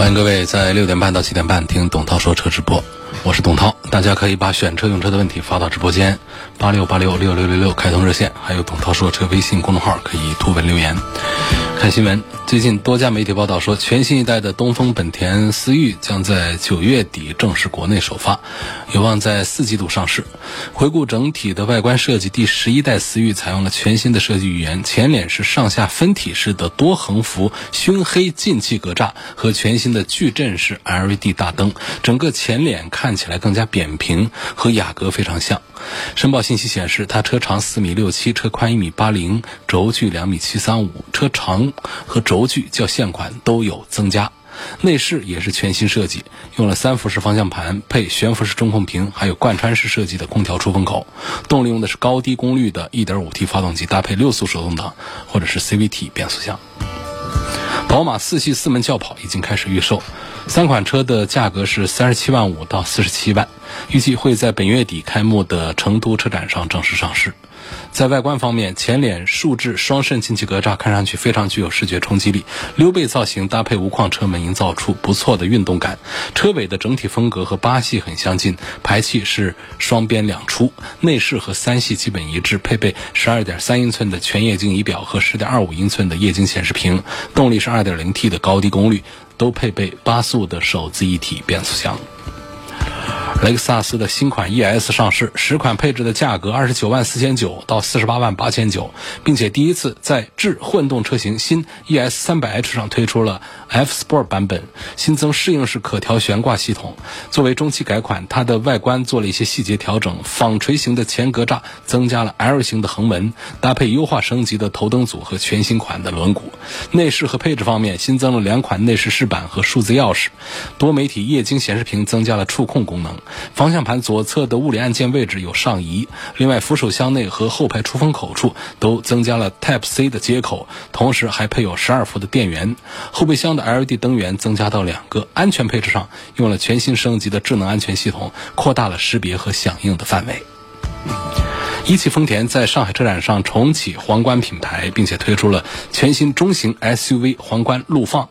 欢迎各位在六点半到七点半听董涛说车直播，我是董涛。大家可以把选车用车的问题发到直播间八六八六六六六六开通热线，还有董涛说车微信公众号可以图文留言。看新闻，最近多家媒体报道说，全新一代的东风本田思域将在九月底正式国内首发，有望在四季度上市。回顾整体的外观设计，第十一代思域采用了全新的设计语言，前脸是上下分体式的多横幅熏黑进气格栅和全新的矩阵式 LED 大灯，整个前脸看起来更加扁平，和雅阁非常像。申报信息显示，它车长四米六七，车宽一米八零，轴距两米七三五，车长和轴距较现款都有增加。内饰也是全新设计，用了三辐式方向盘，配悬浮式中控屏，还有贯穿式设计的空调出风口。动力用的是高低功率的 1.5T 发动机，搭配六速手动挡或者是 CVT 变速箱。宝马四系四门轿跑已经开始预售，三款车的价格是三十七万五到四十七万，预计会在本月底开幕的成都车展上正式上市。在外观方面，前脸竖置双肾进气格栅看上去非常具有视觉冲击力，溜背造型搭配无框车门，营造出不错的运动感。车尾的整体风格和八系很相近，排气是双边两出，内饰和三系基本一致，配备十二点三英寸的全液晶仪表和十点二五英寸的液晶显示屏，动力是二点零 T 的高低功率，都配备八速的手自一体变速箱。雷克萨斯的新款 ES 上市，十款配置的价格二十九万四千九到四十八万八千九，并且第一次在智混动车型新 ES 三百 H 上推出了 F Sport 版本，新增适应式可调悬挂系统。作为中期改款，它的外观做了一些细节调整，纺锤形的前格栅增加了 L 型的横纹，搭配优化升级的头灯组和全新款的轮毂。内饰和配置方面，新增了两款内饰饰板和数字钥匙，多媒体液晶显示屏增加了触控功能。方向盘左侧的物理按键位置有上移，另外扶手箱内和后排出风口处都增加了 Type C 的接口，同时还配有十二伏的电源。后备箱的 LED 灯源增加到两个。安全配置上用了全新升级的智能安全系统，扩大了识别和响应的范围。一汽丰田在上海车展上重启皇冠品牌，并且推出了全新中型 SUV 皇冠陆放。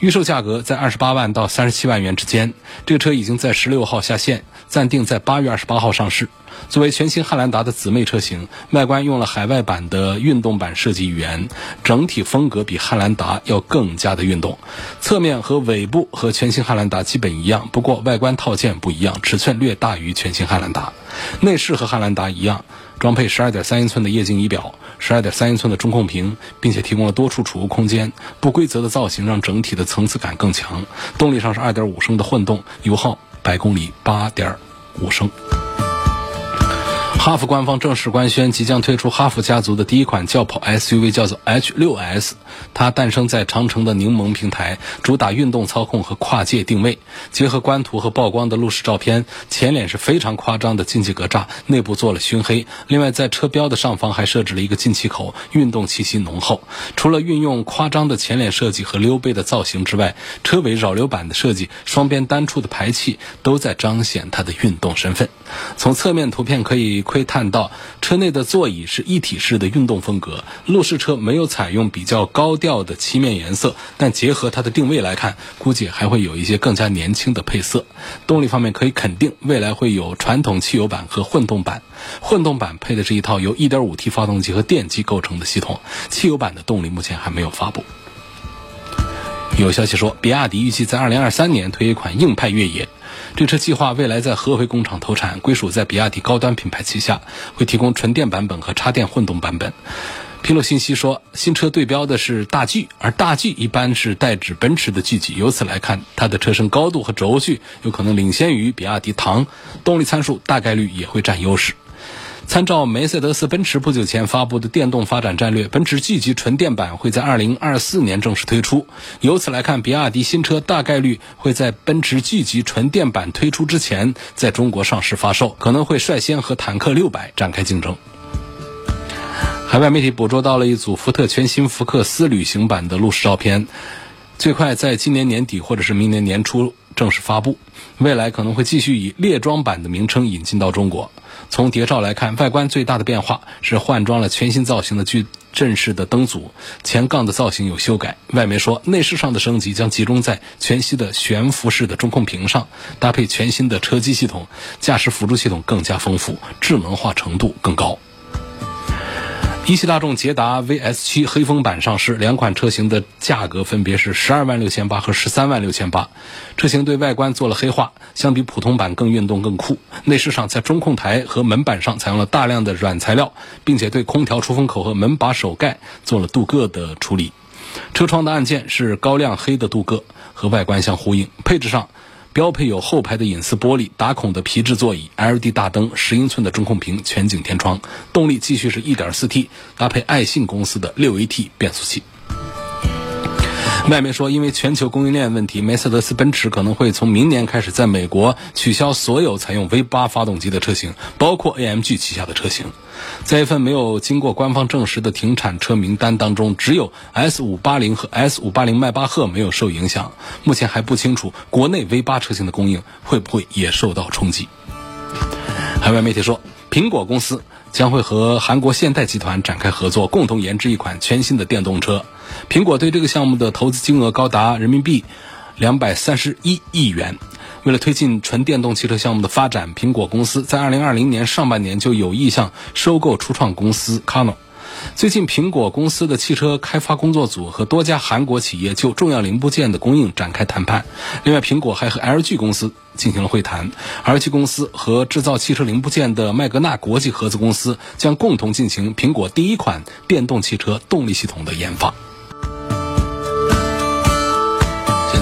预售价格在二十八万到三十七万元之间，这个车已经在十六号下线，暂定在八月二十八号上市。作为全新汉兰达的姊妹车型，外观用了海外版的运动版设计语言，整体风格比汉兰达要更加的运动。侧面和尾部和全新汉兰达基本一样，不过外观套件不一样，尺寸略大于全新汉兰达。内饰和汉兰达一样，装配十二点三英寸的液晶仪表，十二点三英寸的中控屏，并且提供了多处储物空间。不规则的造型让整体的层次感更强。动力上是二点五升的混动，油耗百公里八点五升。哈弗官方正式官宣，即将推出哈弗家族的第一款轿跑 SUV，叫做 H6S。它诞生在长城的柠檬平台，主打运动操控和跨界定位。结合官图和曝光的路试照片，前脸是非常夸张的进气格栅，内部做了熏黑。另外，在车标的上方还设置了一个进气口，运动气息浓厚。除了运用夸张的前脸设计和溜背的造型之外，车尾扰流板的设计、双边单出的排气，都在彰显它的运动身份。从侧面图片可以。窥探到车内的座椅是一体式的运动风格，路试车没有采用比较高调的漆面颜色，但结合它的定位来看，估计还会有一些更加年轻的配色。动力方面可以肯定，未来会有传统汽油版和混动版。混动版配的是一套由 1.5T 发动机和电机构成的系统，汽油版的动力目前还没有发布。有消息说，比亚迪预计在2023年推一款硬派越野。这车计划未来在合肥工厂投产，归属在比亚迪高端品牌旗下，会提供纯电版本和插电混动版本。披露信息说，新车对标的是大 G，而大 G 一般是代指奔驰的 G 级。由此来看，它的车身高度和轴距有可能领先于比亚迪唐，动力参数大概率也会占优势。参照梅赛德斯奔驰不久前发布的电动发展战略，奔驰 G 级纯电版会在2024年正式推出。由此来看，比亚迪新车大概率会在奔驰 G 级纯电版推出之前在中国上市发售，可能会率先和坦克600展开竞争。海外媒体捕捉到了一组福特全新福克斯旅行版的路试照片，最快在今年年底或者是明年年初正式发布。未来可能会继续以猎装版的名称引进到中国。从谍照来看，外观最大的变化是换装了全新造型的矩阵式的灯组，前杠的造型有修改。外媒说，内饰上的升级将集中在全息的悬浮式的中控屏上，搭配全新的车机系统，驾驶辅助系统更加丰富，智能化程度更高。一汽大众捷达 VS7 黑风版上市，两款车型的价格分别是十二万六千八和十三万六千八。车型对外观做了黑化，相比普通版更运动更酷。内饰上在中控台和门板上采用了大量的软材料，并且对空调出风口和门把手盖做了镀铬的处理。车窗的按键是高亮黑的镀铬，和外观相呼应。配置上。标配有后排的隐私玻璃、打孔的皮质座椅、LED 大灯、十英寸的中控屏、全景天窗。动力继续是一点四 T，搭配爱信公司的六 AT 变速器。外媒说，因为全球供应链问题，梅赛德斯奔驰可能会从明年开始在美国取消所有采用 V8 发动机的车型，包括 AMG 旗下的车型。在一份没有经过官方证实的停产车名单当中，只有 S580 和 S580 迈巴赫没有受影响。目前还不清楚国内 V8 车型的供应会不会也受到冲击。海外媒体说，苹果公司将会和韩国现代集团展开合作，共同研制一款全新的电动车。苹果对这个项目的投资金额高达人民币两百三十一亿元。为了推进纯电动汽车项目的发展，苹果公司在二零二零年上半年就有意向收购初创公司 c a n o 最近，苹果公司的汽车开发工作组和多家韩国企业就重要零部件的供应展开谈判。另外，苹果还和 LG 公司进行了会谈。LG 公司和制造汽车零部件的麦格纳国际合资公司将共同进行苹果第一款电动汽车动力系统的研发。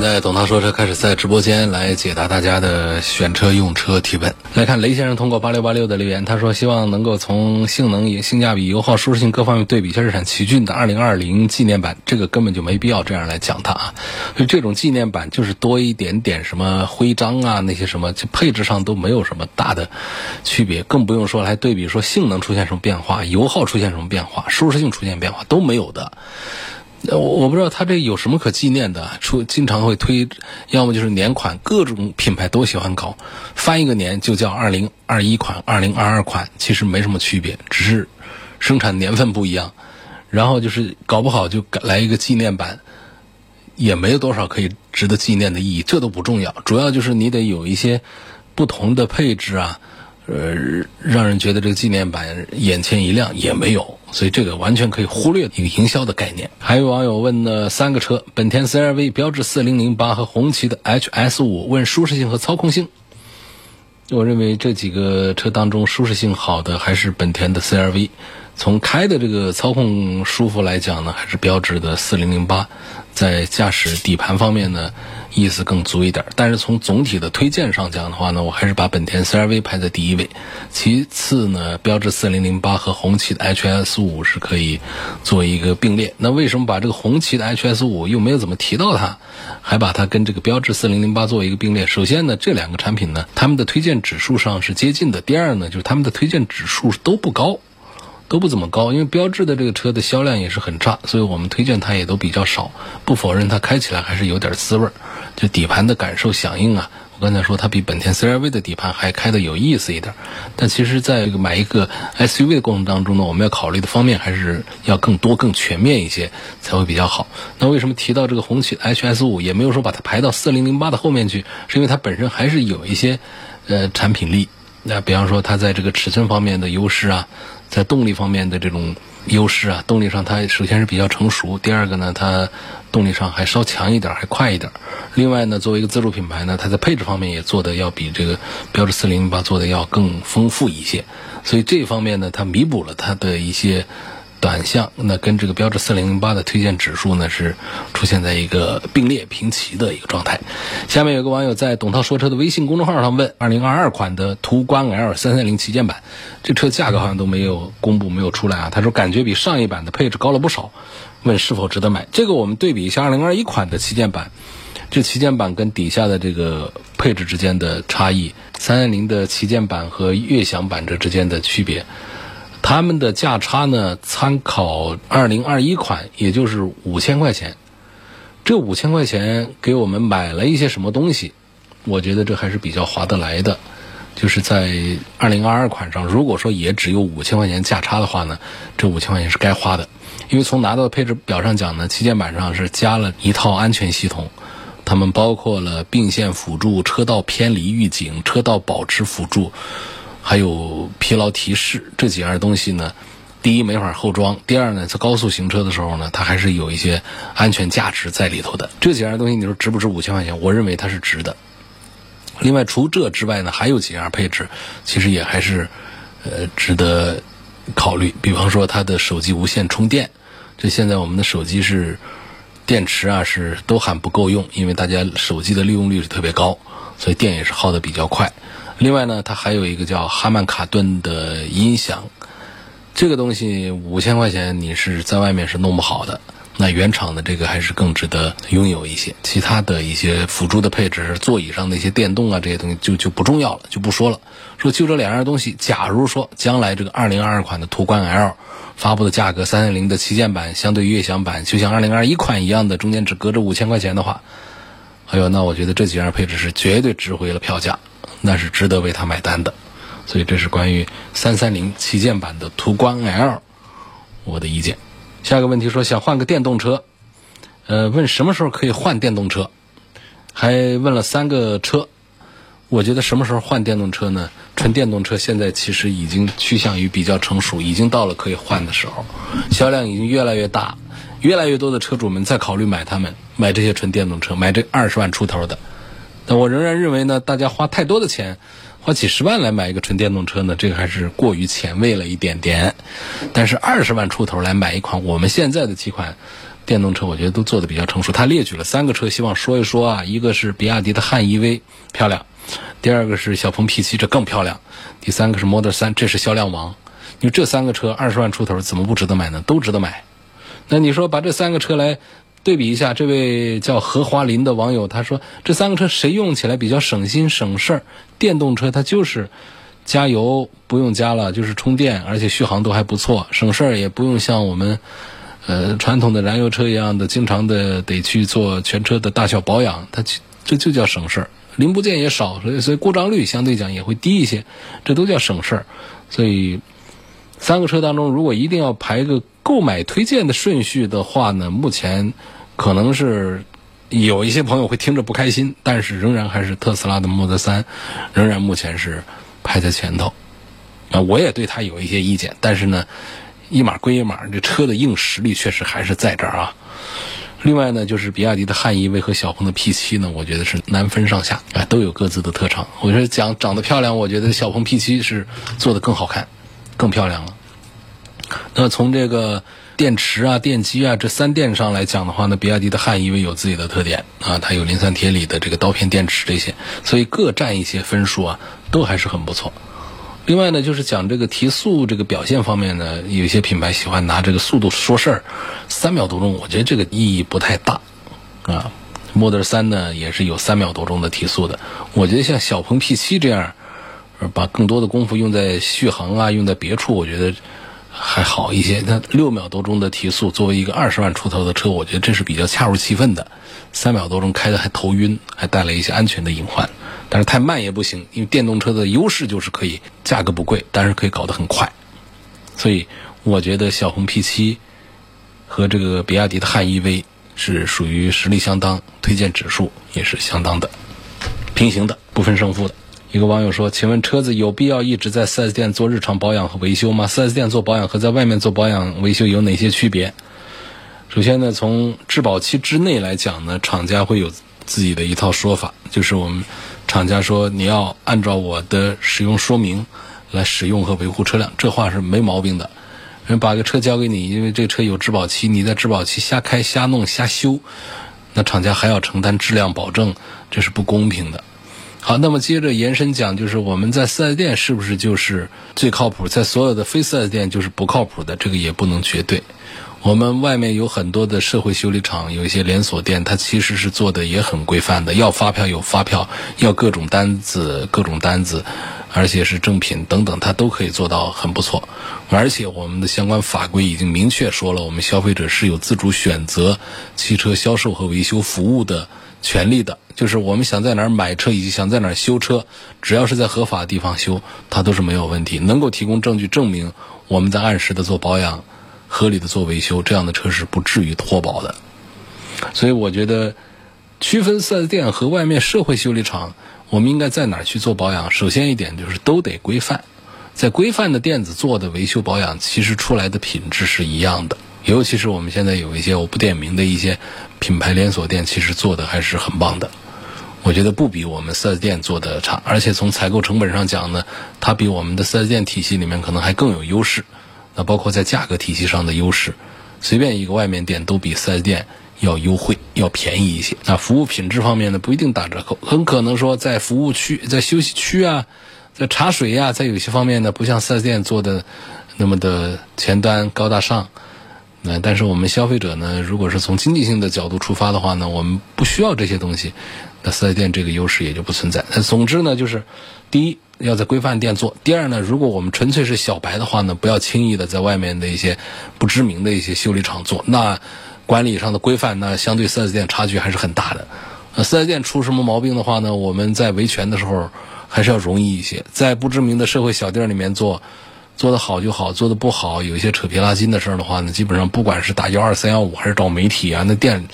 在董涛说车开始在直播间来解答大家的选车用车提问。来看雷先生通过八六八六的留言，他说希望能够从性能、性价比、油耗、舒适性各方面对比一下日产奇骏的二零二零纪念版。这个根本就没必要这样来讲它啊，就这种纪念版就是多一点点什么徽章啊那些什么，就配置上都没有什么大的区别，更不用说来对比说性能出现什么变化、油耗出现什么变化、舒适性出现变化都没有的。我我不知道他这有什么可纪念的，出经常会推，要么就是年款，各种品牌都喜欢搞，翻一个年就叫二零二一款、二零二二款，其实没什么区别，只是生产年份不一样。然后就是搞不好就来一个纪念版，也没有多少可以值得纪念的意义，这都不重要，主要就是你得有一些不同的配置啊。呃，让人觉得这个纪念版眼前一亮也没有，所以这个完全可以忽略一个营销的概念。还有网友问呢，三个车，本田 CR-V、标致4008和红旗的 HS5，问舒适性和操控性。我认为这几个车当中，舒适性好的还是本田的 CR-V，从开的这个操控舒服来讲呢，还是标致的4008。在驾驶底盘方面呢，意思更足一点。但是从总体的推荐上讲的话呢，我还是把本田 CR-V 排在第一位。其次呢，标致4008和红旗的 HS5 是可以做一个并列。那为什么把这个红旗的 HS5 又没有怎么提到它，还把它跟这个标致4008做一个并列？首先呢，这两个产品呢，他们的推荐指数上是接近的。第二呢，就是他们的推荐指数都不高。都不怎么高，因为标致的这个车的销量也是很差，所以我们推荐它也都比较少。不否认它开起来还是有点滋味儿，就底盘的感受响应啊。我刚才说它比本田 CR-V 的底盘还开的有意思一点。但其实，在这个买一个 SUV 的过程当中呢，我们要考虑的方面还是要更多、更全面一些才会比较好。那为什么提到这个红旗 HS5 也没有说把它排到4008的后面去？是因为它本身还是有一些呃产品力。那比方说它在这个尺寸方面的优势啊。在动力方面的这种优势啊，动力上它首先是比较成熟，第二个呢，它动力上还稍强一点，还快一点。另外呢，作为一个自主品牌呢，它在配置方面也做的要比这个标致四零零八做的要更丰富一些。所以这方面呢，它弥补了它的一些短项，那跟这个标致四零零八的推荐指数呢是出现在一个并列平齐的一个状态。下面有个网友在董涛说车的微信公众号上问：二零二二款的途观 L 三三零旗舰版，这车价格好像都没有公布，没有出来啊。他说感觉比上一版的配置高了不少，问是否值得买？这个我们对比一下二零二一款的旗舰版，这旗舰版跟底下的这个配置之间的差异，三三零的旗舰版和悦享版这之间的区别。他们的价差呢？参考二零二一款，也就是五千块钱。这五千块钱给我们买了一些什么东西？我觉得这还是比较划得来的。就是在二零二二款上，如果说也只有五千块钱价差的话呢，这五千块钱是该花的。因为从拿到配置表上讲呢，旗舰版上是加了一套安全系统，它们包括了并线辅助、车道偏离预警、车道保持辅助。还有疲劳提示这几样东西呢，第一没法后装，第二呢，在高速行车的时候呢，它还是有一些安全价值在里头的。这几样东西你说值不值五千块钱？我认为它是值的。另外，除这之外呢，还有几样配置，其实也还是呃值得考虑。比方说，它的手机无线充电，这现在我们的手机是电池啊是都喊不够用，因为大家手机的利用率是特别高，所以电也是耗的比较快。另外呢，它还有一个叫哈曼卡顿的音响，这个东西五千块钱你是在外面是弄不好的。那原厂的这个还是更值得拥有一些。其他的一些辅助的配置，座椅上的一些电动啊这些东西就就不重要了，就不说了。说就这两样东西，假如说将来这个二零二二款的途观 L 发布的价格三三零的旗舰版相对悦享版就像二零二一款一样的，中间只隔着五千块钱的话，哎呦，那我觉得这几样配置是绝对值回了票价。那是值得为他买单的，所以这是关于三三零旗舰版的途观 L 我的意见。下一个问题说想换个电动车，呃，问什么时候可以换电动车，还问了三个车。我觉得什么时候换电动车呢？纯电动车现在其实已经趋向于比较成熟，已经到了可以换的时候，销量已经越来越大，越来越多的车主们在考虑买它们，买这些纯电动车，买这二十万出头的。但我仍然认为呢，大家花太多的钱，花几十万来买一个纯电动车呢，这个还是过于前卫了一点点。但是二十万出头来买一款我们现在的几款电动车，我觉得都做的比较成熟。他列举了三个车，希望说一说啊，一个是比亚迪的汉 EV，漂亮；第二个是小鹏 P7，这更漂亮；第三个是 Model 3，这是销量王。因为这三个车二十万出头，怎么不值得买呢？都值得买。那你说把这三个车来。对比一下，这位叫何华林的网友他说：“这三个车谁用起来比较省心省事儿？电动车它就是加油不用加了，就是充电，而且续航都还不错，省事儿也不用像我们呃传统的燃油车一样的经常的得去做全车的大小保养，它这就叫省事儿，零部件也少，所以所以故障率相对讲也会低一些，这都叫省事儿。所以三个车当中，如果一定要排个。”购买推荐的顺序的话呢，目前可能是有一些朋友会听着不开心，但是仍然还是特斯拉的 Model 3，仍然目前是排在前头。啊，我也对它有一些意见，但是呢，一码归一码，这车的硬实力确实还是在这儿啊。另外呢，就是比亚迪的汉 EV 和小鹏的 P7 呢，我觉得是难分上下，啊，都有各自的特长。我觉得讲长得漂亮，我觉得小鹏 P7 是做的更好看、更漂亮了。那从这个电池啊、电机啊这三电上来讲的话呢，比亚迪的汉 EV 有自己的特点啊，它有磷酸铁锂的这个刀片电池这些，所以各占一些分数啊，都还是很不错。另外呢，就是讲这个提速这个表现方面呢，有些品牌喜欢拿这个速度说事儿，三秒多钟，我觉得这个意义不太大啊。Model 3呢也是有三秒多钟的提速的，我觉得像小鹏 P7 这样，把更多的功夫用在续航啊，用在别处，我觉得。还好一些，那六秒多钟的提速，作为一个二十万出头的车，我觉得这是比较恰如其分的。三秒多钟开的还头晕，还带来一些安全的隐患。但是太慢也不行，因为电动车的优势就是可以价格不贵，但是可以搞得很快。所以我觉得小鹏 P7 和这个比亚迪的汉 EV 是属于实力相当，推荐指数也是相当的，平行的，不分胜负的。一个网友说：“请问车子有必要一直在 4S 店做日常保养和维修吗？4S 店做保养和在外面做保养维修有哪些区别？”首先呢，从质保期之内来讲呢，厂家会有自己的一套说法，就是我们厂家说你要按照我的使用说明来使用和维护车辆，这话是没毛病的。人把个车交给你，因为这车有质保期，你在质保期瞎开、瞎弄、瞎修，那厂家还要承担质量保证，这是不公平的。好，那么接着延伸讲，就是我们在四 S 店是不是就是最靠谱？在所有的非四 S 店就是不靠谱的，这个也不能绝对。我们外面有很多的社会修理厂，有一些连锁店，它其实是做的也很规范的，要发票有发票，要各种单子各种单子，而且是正品等等，它都可以做到很不错。而且我们的相关法规已经明确说了，我们消费者是有自主选择汽车销售和维修服务的权利的。就是我们想在哪儿买车，以及想在哪儿修车，只要是在合法的地方修，它都是没有问题。能够提供证据证明我们在按时的做保养。合理的做维修，这样的车是不至于脱保的。所以我觉得，区分四 S 店和外面社会修理厂，我们应该在哪儿去做保养？首先一点就是都得规范，在规范的店子做的维修保养，其实出来的品质是一样的。尤其是我们现在有一些我不点名的一些品牌连锁店，其实做的还是很棒的。我觉得不比我们四 S 店做的差，而且从采购成本上讲呢，它比我们的四 S 店体系里面可能还更有优势。那包括在价格体系上的优势，随便一个外面店都比四 S 店要优惠、要便宜一些。那服务品质方面呢，不一定打折扣，很可能说在服务区、在休息区啊、在茶水呀，在有些方面呢，不像四 S 店做的那么的前端高大上。那但是我们消费者呢，如果是从经济性的角度出发的话呢，我们不需要这些东西，那四 S 店这个优势也就不存在。那总之呢，就是第一。要在规范店做。第二呢，如果我们纯粹是小白的话呢，不要轻易的在外面的一些不知名的一些修理厂做。那管理上的规范，那相对四 S 店差距还是很大的。呃，四 S 店出什么毛病的话呢，我们在维权的时候还是要容易一些。在不知名的社会小店里面做，做的好就好，做的不好，有一些扯皮拉筋的事儿的话呢，基本上不管是打幺二三幺五还是找媒体啊，那店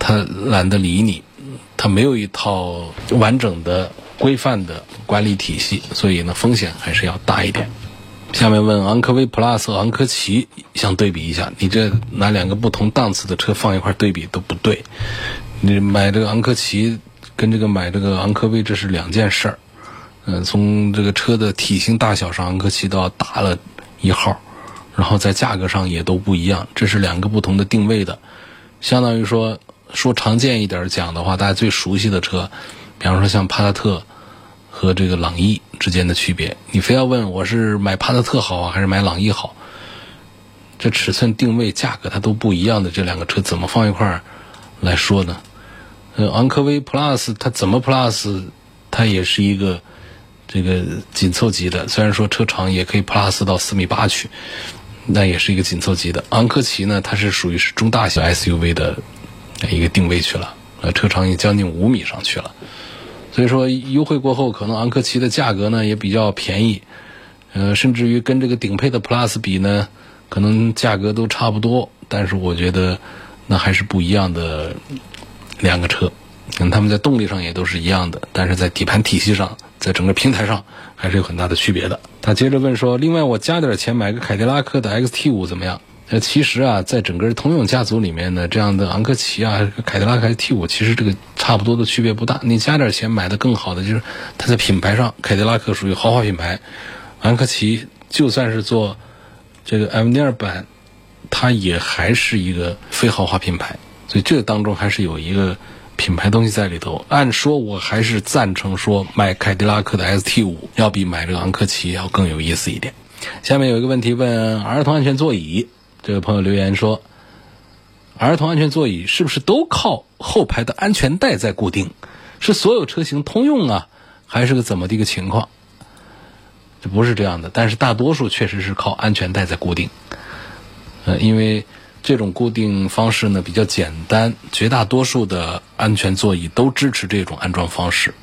他懒得理你，他没有一套完整的。规范的管理体系，所以呢风险还是要大一点。下面问昂科威 Plus 和昂科旗想对比一下，你这拿两个不同档次的车放一块对比都不对。你买这个昂科旗跟这个买这个昂科威这是两件事儿。嗯，从这个车的体型大小上，昂科旗都要大了一号，然后在价格上也都不一样，这是两个不同的定位的。相当于说说常见一点讲的话，大家最熟悉的车，比方说像帕萨特。和这个朗逸之间的区别，你非要问我是买帕萨特好啊，还是买朗逸好？这尺寸、定位、价格它都不一样的这两个车，怎么放一块儿来说呢？呃，昂科威 Plus 它怎么 Plus？它也是一个这个紧凑级的，虽然说车长也可以 Plus 到四米八去，那也是一个紧凑级的。昂科旗呢，它是属于是中大型 SUV 的一个定位去了，呃，车长也将近五米上去了。所以说优惠过后，可能昂科旗的价格呢也比较便宜，呃，甚至于跟这个顶配的 Plus 比呢，可能价格都差不多。但是我觉得那还是不一样的两个车，可能他们在动力上也都是一样的，但是在底盘体系上，在整个平台上还是有很大的区别的。他接着问说：“另外，我加点钱买个凯迪拉克的 XT 五怎么样？”那，其实啊，在整个通用家族里面呢，这样的昂科旗啊、凯迪拉克 XT 五，其实这个差不多的区别不大。你加点钱买的更好的，就是它在品牌上，凯迪拉克属于豪华品牌，昂科旗就算是做这个 M 二版，它也还是一个非豪华品牌。所以这当中还是有一个品牌东西在里头。按说我还是赞成说买凯迪拉克的 ST 五要比买这个昂科旗要更有意思一点。下面有一个问题问儿童安全座椅。这位朋友留言说：“儿童安全座椅是不是都靠后排的安全带在固定？是所有车型通用啊，还是个怎么的一个情况？”这不是这样的，但是大多数确实是靠安全带在固定。呃，因为这种固定方式呢比较简单，绝大多数的安全座椅都支持这种安装方式。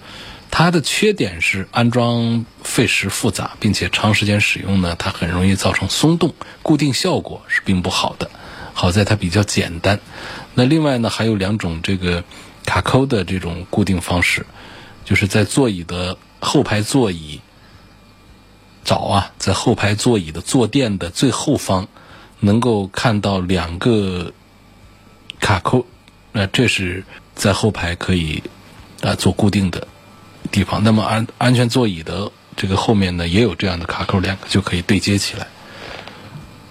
它的缺点是安装费时复杂，并且长时间使用呢，它很容易造成松动，固定效果是并不好的。好在它比较简单。那另外呢，还有两种这个卡扣的这种固定方式，就是在座椅的后排座椅找啊，在后排座椅的坐垫的最后方，能够看到两个卡扣，那这是在后排可以啊做固定的。地方，那么安安全座椅的这个后面呢，也有这样的卡扣，两个就可以对接起来。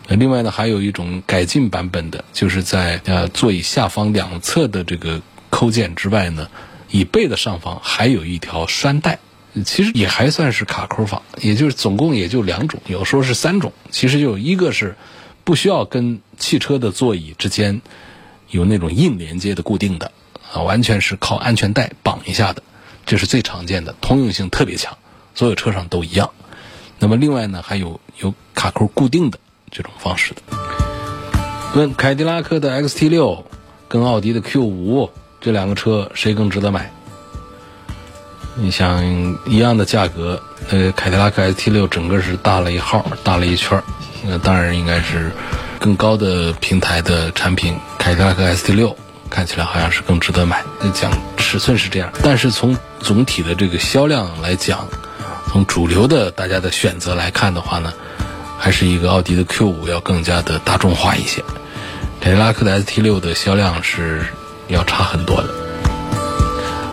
另外呢，还有一种改进版本的，就是在呃座椅下方两侧的这个扣件之外呢，椅背的上方还有一条拴带，其实也还算是卡扣法，也就是总共也就两种，有时候是三种。其实就一个是不需要跟汽车的座椅之间有那种硬连接的固定的啊，完全是靠安全带绑一下的，这是最常见的，通用性特别强，所有车上都一样。那么另外呢，还有有卡扣固定的。这种方式的。问凯迪拉克的 XT 六跟奥迪的 Q 五这两个车谁更值得买？你想一样的价格，呃，凯迪拉克 XT 六整个是大了一号，大了一圈那当然应该是更高的平台的产品，凯迪拉克 ST 六看起来好像是更值得买。讲尺寸是这样，但是从总体的这个销量来讲，从主流的大家的选择来看的话呢？还是一个奥迪的 Q 五要更加的大众化一些，凯迪拉克的 ST 六的销量是要差很多的。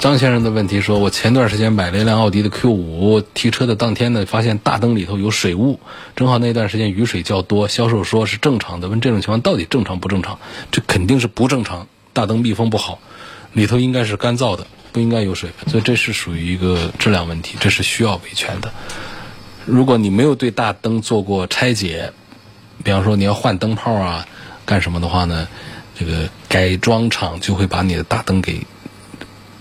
张先生的问题说：“我前段时间买了一辆奥迪的 Q 五，提车的当天呢，发现大灯里头有水雾，正好那段时间雨水较多，销售说是正常的。问这种情况到底正常不正常？这肯定是不正常，大灯密封不好，里头应该是干燥的，不应该有水，所以这是属于一个质量问题，这是需要维权的。”如果你没有对大灯做过拆解，比方说你要换灯泡啊，干什么的话呢？这个改装厂就会把你的大灯给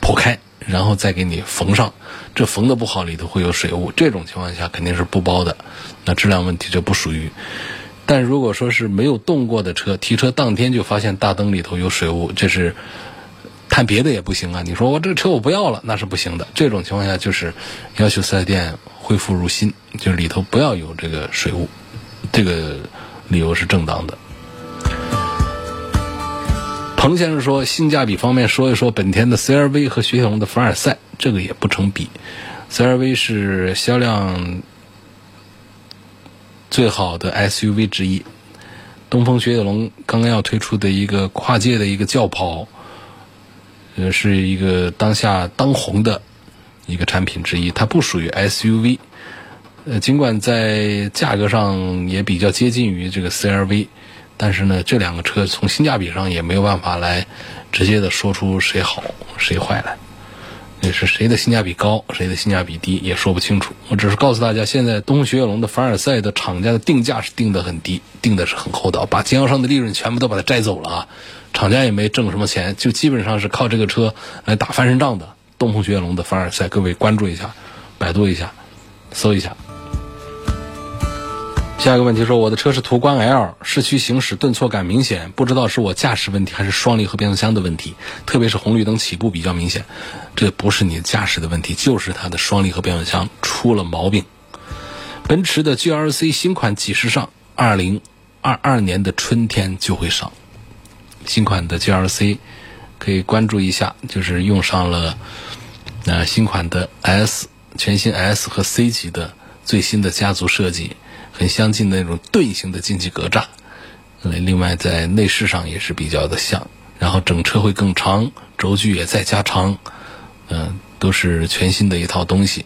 破开，然后再给你缝上。这缝的不好，里头会有水雾，这种情况下肯定是不包的。那质量问题就不属于。但如果说是没有动过的车，提车当天就发现大灯里头有水雾，这是看别的也不行啊。你说我这个车我不要了，那是不行的。这种情况下就是要求四 S 店恢复如新。就是里头不要有这个水雾，这个理由是正当的。彭先生说，性价比方面说一说本田的 CRV 和雪铁龙的凡尔赛，这个也不成比。CRV 是销量最好的 SUV 之一，东风雪铁龙刚刚要推出的一个跨界的一个轿跑，呃，是一个当下当红的一个产品之一，它不属于 SUV。呃，尽管在价格上也比较接近于这个 CRV，但是呢，这两个车从性价比上也没有办法来直接的说出谁好谁坏来，也是谁的性价比高，谁的性价比低也说不清楚。我只是告诉大家，现在东风雪铁龙的凡尔赛的厂家的定价是定的很低，定的是很厚道，把经销商的利润全部都把它摘走了啊，厂家也没挣什么钱，就基本上是靠这个车来打翻身仗的。东风雪铁龙的凡尔赛，各位关注一下，百度一下，搜一下。下一个问题说，我的车是途观 L，市区行驶顿挫感明显，不知道是我驾驶问题还是双离合变速箱的问题，特别是红绿灯起步比较明显。这不是你驾驶的问题，就是它的双离合变速箱出了毛病。奔驰的 GLC 新款几时上？二零二二年的春天就会上。新款的 GLC 可以关注一下，就是用上了那新款的 S 全新 S 和 C 级的最新的家族设计。很相近的那种盾形的进气格栅，另外在内饰上也是比较的像，然后整车会更长，轴距也再加长，嗯，都是全新的一套东西。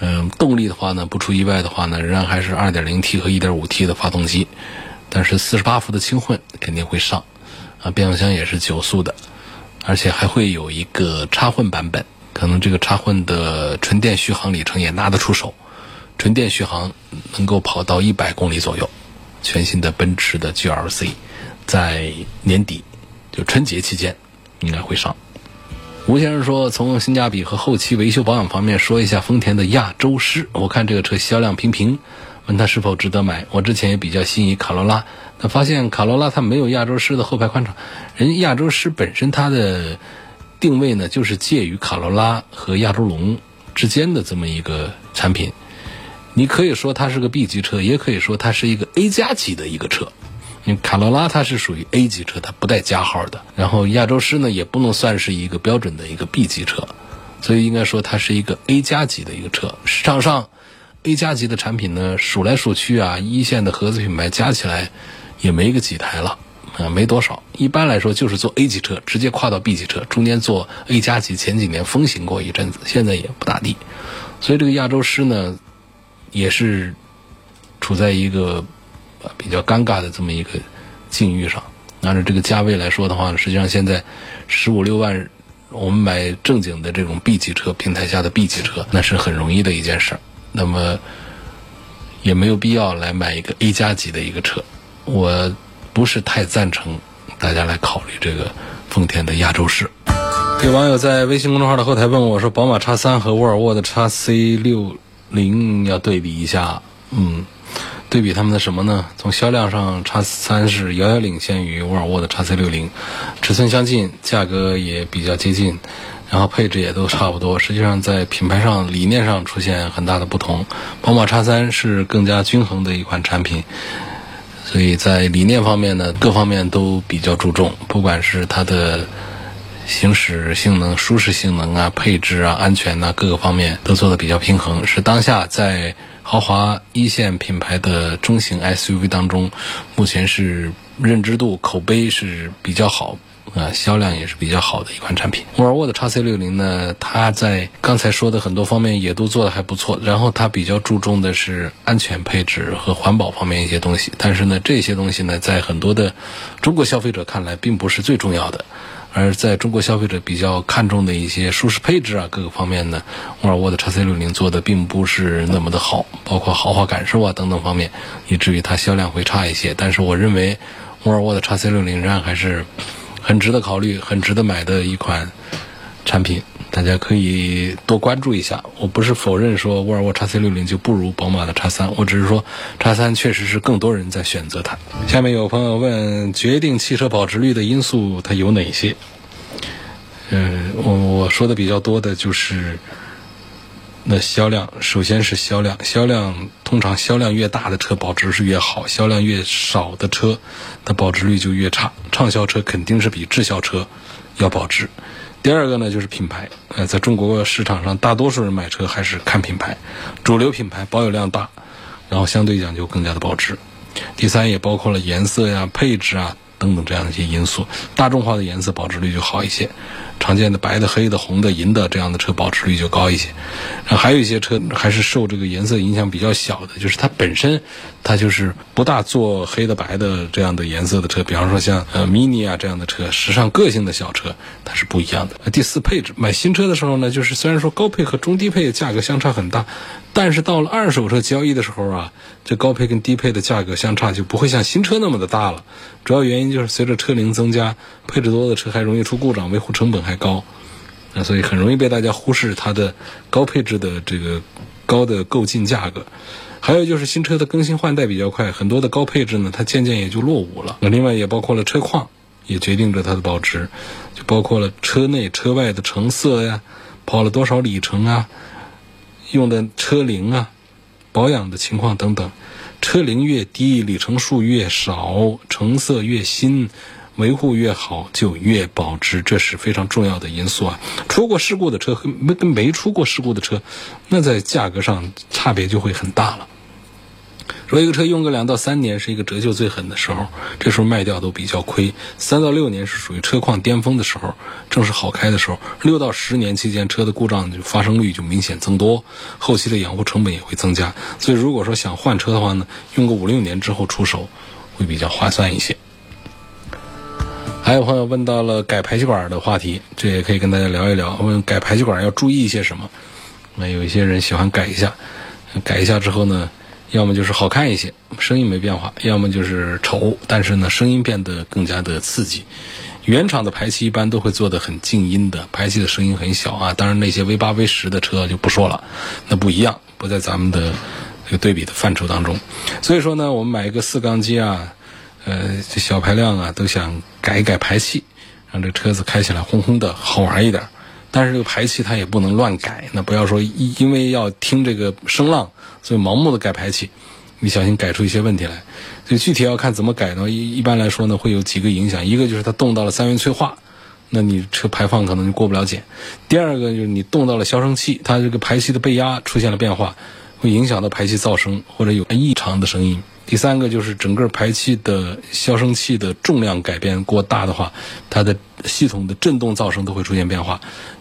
嗯，动力的话呢，不出意外的话呢，仍然还是 2.0T 和 1.5T 的发动机，但是48伏的轻混肯定会上，啊，变速箱也是九速的，而且还会有一个插混版本，可能这个插混的纯电续航里程也拿得出手。纯电续航能够跑到一百公里左右，全新的奔驰的 GLC，在年底就春节期间应该会上。吴先生说，从性价比和后期维修保养方面说一下丰田的亚洲狮。我看这个车销量平平，问他是否值得买。我之前也比较心仪卡罗拉，但发现卡罗拉它没有亚洲狮的后排宽敞。人亚洲狮本身它的定位呢，就是介于卡罗拉和亚洲龙之间的这么一个产品。你可以说它是个 B 级车，也可以说它是一个 A 加级的一个车。因为卡罗拉它是属于 A 级车，它不带加号的。然后亚洲狮呢，也不能算是一个标准的一个 B 级车，所以应该说它是一个 A 加级的一个车。市场上 A 加级的产品呢，数来数去啊，一线的合资品牌加起来也没个几台了，啊，没多少。一般来说就是做 A 级车，直接跨到 B 级车，中间做 A 加级，前几年风行过一阵子，现在也不咋地。所以这个亚洲狮呢。也是处在一个比较尴尬的这么一个境遇上。按照这个价位来说的话呢，实际上现在十五六万，我们买正经的这种 B 级车，平台下的 B 级车，那是很容易的一件事儿。那么也没有必要来买一个 A 加级的一个车。我不是太赞成大家来考虑这个丰田的亚洲狮。有网友在微信公众号的后台问我说：“宝马叉三和沃尔沃的叉 C 六零要对比一下，嗯。”对比他们的什么呢？从销量上，叉三是遥遥领先于沃尔沃的叉 C 六零，尺寸相近，价格也比较接近，然后配置也都差不多。实际上在品牌上、理念上出现很大的不同。宝马叉三是更加均衡的一款产品，所以在理念方面呢，各方面都比较注重，不管是它的行驶性能、舒适性能啊、配置啊、安全呐，各个方面都做的比较平衡，是当下在。豪华一线品牌的中型 SUV 当中，目前是认知度、口碑是比较好，啊，销量也是比较好的一款产品。沃尔沃的 x C 六零呢，它在刚才说的很多方面也都做的还不错，然后它比较注重的是安全配置和环保方面一些东西，但是呢，这些东西呢，在很多的中国消费者看来，并不是最重要的。而在中国消费者比较看重的一些舒适配置啊，各个方面呢，沃尔沃的 x C 六零做的并不是那么的好，包括豪华感受啊等等方面，以至于它销量会差一些。但是我认为，沃尔沃的 x C 六零仍然还是很值得考虑、很值得买的一款产品。大家可以多关注一下。我不是否认说沃尔沃 x C 六零就不如宝马的 x 三，我只是说 x 三确实是更多人在选择它。下面有朋友问，决定汽车保值率的因素它有哪些？嗯，我我说的比较多的就是那销量，首先是销量，销量通常销量越大的车保值是越好，销量越少的车它保值率就越差。畅销车肯定是比滞销车要保值。第二个呢，就是品牌。呃，在中国市场上，大多数人买车还是看品牌，主流品牌保有量大，然后相对讲就更加的保值。第三，也包括了颜色呀、配置啊等等这样的一些因素。大众化的颜色保值率就好一些。常见的白的、黑的、红的、银的这样的车保值率就高一些，然后还有一些车还是受这个颜色影响比较小的，就是它本身它就是不大做黑的、白的这样的颜色的车，比方说像呃 mini 啊这样的车，时尚个性的小车，它是不一样的。第四，配置买新车的时候呢，就是虽然说高配和中低配价格相差很大，但是到了二手车交易的时候啊，这高配跟低配的价格相差就不会像新车那么的大了。主要原因就是随着车龄增加，配置多的车还容易出故障，维护成本还太高，那，所以很容易被大家忽视它的高配置的这个高的购进价格。还有就是新车的更新换代比较快，很多的高配置呢，它渐渐也就落伍了。那另外也包括了车况，也决定着它的保值，就包括了车内车外的成色呀，跑了多少里程啊，用的车龄啊，保养的情况等等。车龄越低，里程数越少，成色越新，维护越好，就越保值，这是非常重要的因素啊！出过事故的车和没跟没出过事故的车，那在价格上差别就会很大了。说一个车用个两到三年是一个折旧最狠的时候，这时候卖掉都比较亏。三到六年是属于车况巅峰的时候，正是好开的时候。六到十年期间，车的故障就发生率就明显增多，后期的养护成本也会增加。所以如果说想换车的话呢，用个五六年之后出手会比较划算一些。还有朋友问到了改排气管的话题，这也可以跟大家聊一聊。问改排气管要注意一些什么？那有一些人喜欢改一下，改一下之后呢？要么就是好看一些，声音没变化；要么就是丑，但是呢，声音变得更加的刺激。原厂的排气一般都会做的很静音的，排气的声音很小啊。当然那些 V 八、V 十的车就不说了，那不一样，不在咱们的这个对比的范畴当中。所以说呢，我们买一个四缸机啊，呃，这小排量啊，都想改一改排气，让这车子开起来轰轰的好玩一点。但是这个排气它也不能乱改，那不要说因因为要听这个声浪。所以盲目的改排气，你小心改出一些问题来。所以具体要看怎么改呢？一一般来说呢，会有几个影响。一个就是它动到了三元催化，那你车排放可能就过不了检。第二个就是你动到了消声器，它这个排气的背压出现了变化，会影响到排气噪声或者有异常的声音。第三个就是整个排气的消声器的重量改变过大的话，它的系统的振动噪声都会出现变化，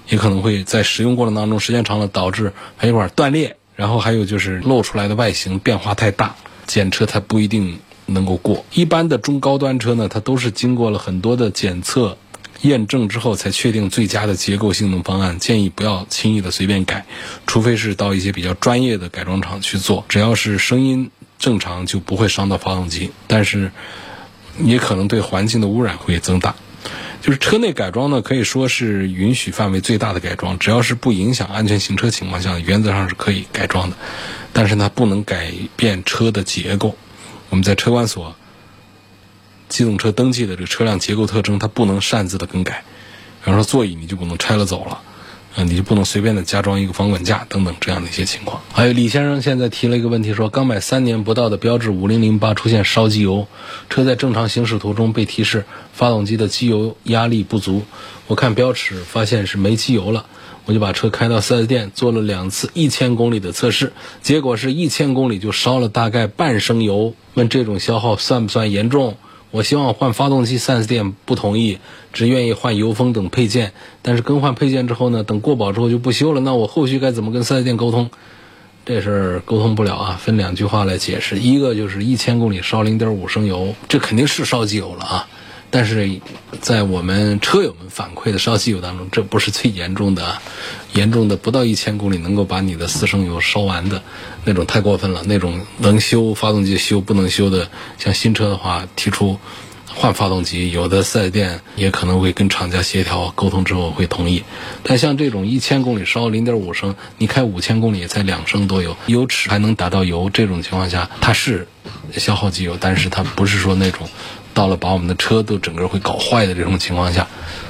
也可能会在使用过程当中时间长了导致排气管断裂。然后还有就是露出来的外形变化太大，检测它不一定能够过。一般的中高端车呢，它都是经过了很多的检测、验证之后才确定最佳的结构性能方案。建议不要轻易的随便改，除非是到一些比较专业的改装厂去做。只要是声音正常，就不会伤到发动机，但是也可能对环境的污染会增大。就是车内改装呢，可以说是允许范围最大的改装，只要是不影响安全行车情况下，原则上是可以改装的。但是呢，不能改变车的结构。我们在车管所机动车登记的这个车辆结构特征，它不能擅自的更改。比方说座椅，你就不能拆了走了，啊，你就不能随便的加装一个防滚架等等这样的一些情况。还有李先生现在提了一个问题，说刚买三年不到的标致五零零八出现烧机油，车在正常行驶途中被提示发动机的机油压力不足，我看标尺发现是没机油了。我就把车开到 4S 店做了两次一千公里的测试，结果是一千公里就烧了大概半升油。问这种消耗算不算严重？我希望换发动机，4S 店不同意，只愿意换油封等配件。但是更换配件之后呢，等过保之后就不修了。那我后续该怎么跟 4S 店沟通？这事儿沟通不了啊，分两句话来解释。一个就是一千公里烧零点五升油，这肯定是烧机油了啊。但是在我们车友们反馈的烧机油当中，这不是最严重的，严重的不到一千公里能够把你的四升油烧完的那种太过分了。那种能修发动机修不能修的，像新车的话提出换发动机，有的四 S 店也可能会跟厂家协调沟通之后会同意。但像这种一千公里烧零点五升，你开五千公里才两升多油，油尺还能打到油，这种情况下它是消耗机油，但是它不是说那种。到了把我们的车都整个会搞坏的这种情况下，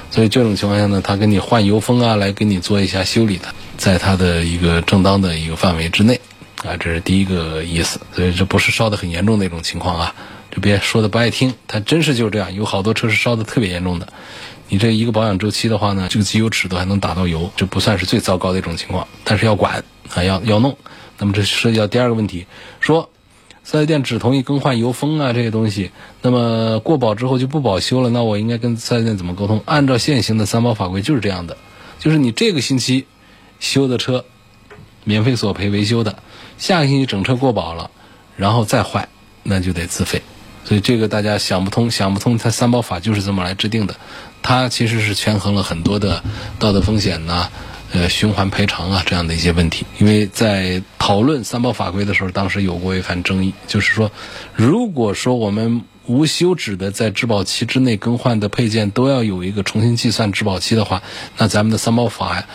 所以这种情况下呢，他给你换油封啊，来给你做一下修理的，在他的一个正当的一个范围之内，啊，这是第一个意思。所以这不是烧的很严重的一种情况啊，就别说的不爱听，它真是就是这样，有好多车是烧的特别严重的。你这一个保养周期的话呢，这个机油尺都还能打到油，这不算是最糟糕的一种情况，但是要管啊，要要弄。那么这涉及到第二个问题，说。四 S 店只同意更换油封啊这些东西，那么过保之后就不保修了。那我应该跟四 S 店怎么沟通？按照现行的三包法规就是这样的，就是你这个星期修的车免费索赔维修的，下个星期整车过保了，然后再坏那就得自费。所以这个大家想不通，想不通，它三包法就是这么来制定的，它其实是权衡了很多的道德风险呐。呃，循环赔偿啊，这样的一些问题，因为在讨论三包法规的时候，当时有过一番争议，就是说，如果说我们无休止的在质保期之内更换的配件都要有一个重新计算质保期的话，那咱们的三包法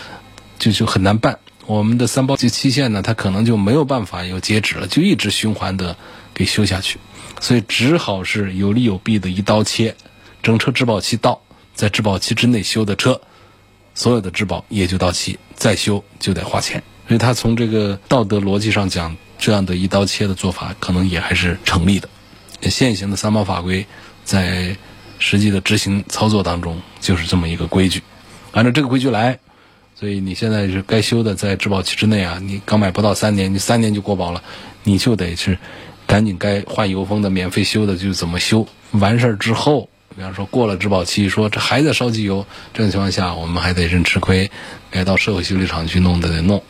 就就很难办。我们的三包期期限呢，它可能就没有办法有截止了，就一直循环的给修下去，所以只好是有利有弊的一刀切，整车质保期到，在质保期之内修的车。所有的质保也就到期，再修就得花钱，所以他从这个道德逻辑上讲，这样的一刀切的做法可能也还是成立的。现行的三包法规在实际的执行操作当中就是这么一个规矩，按照这个规矩来，所以你现在是该修的在质保期之内啊，你刚买不到三年，你三年就过保了，你就得是赶紧该换油封的免费修的就怎么修，完事儿之后。比方说过了质保期，说这还在烧机油，这种情况下我们还得认吃亏，该到社会修理厂去弄的得弄。